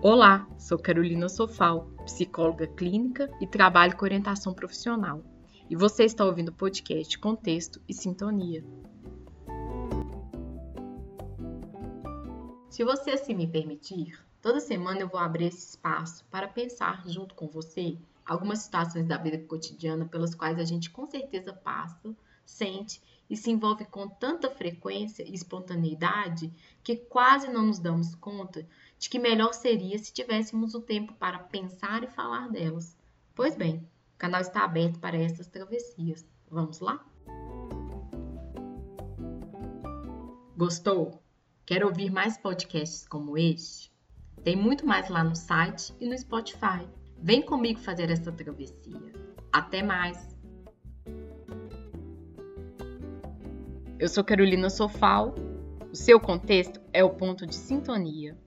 Olá, sou Carolina Sofal, psicóloga clínica e trabalho com orientação profissional. E você está ouvindo o podcast Contexto e Sintonia. Se você assim me permitir, toda semana eu vou abrir esse espaço para pensar junto com você algumas situações da vida cotidiana pelas quais a gente com certeza passa, sente e se envolve com tanta frequência e espontaneidade que quase não nos damos conta de que melhor seria se tivéssemos o tempo para pensar e falar delas. Pois bem, o canal está aberto para essas travessias. Vamos lá? Gostou? Quer ouvir mais podcasts como este? Tem muito mais lá no site e no Spotify. Vem comigo fazer essa travessia. Até mais! Eu sou Carolina Sofal. O seu contexto é o ponto de sintonia.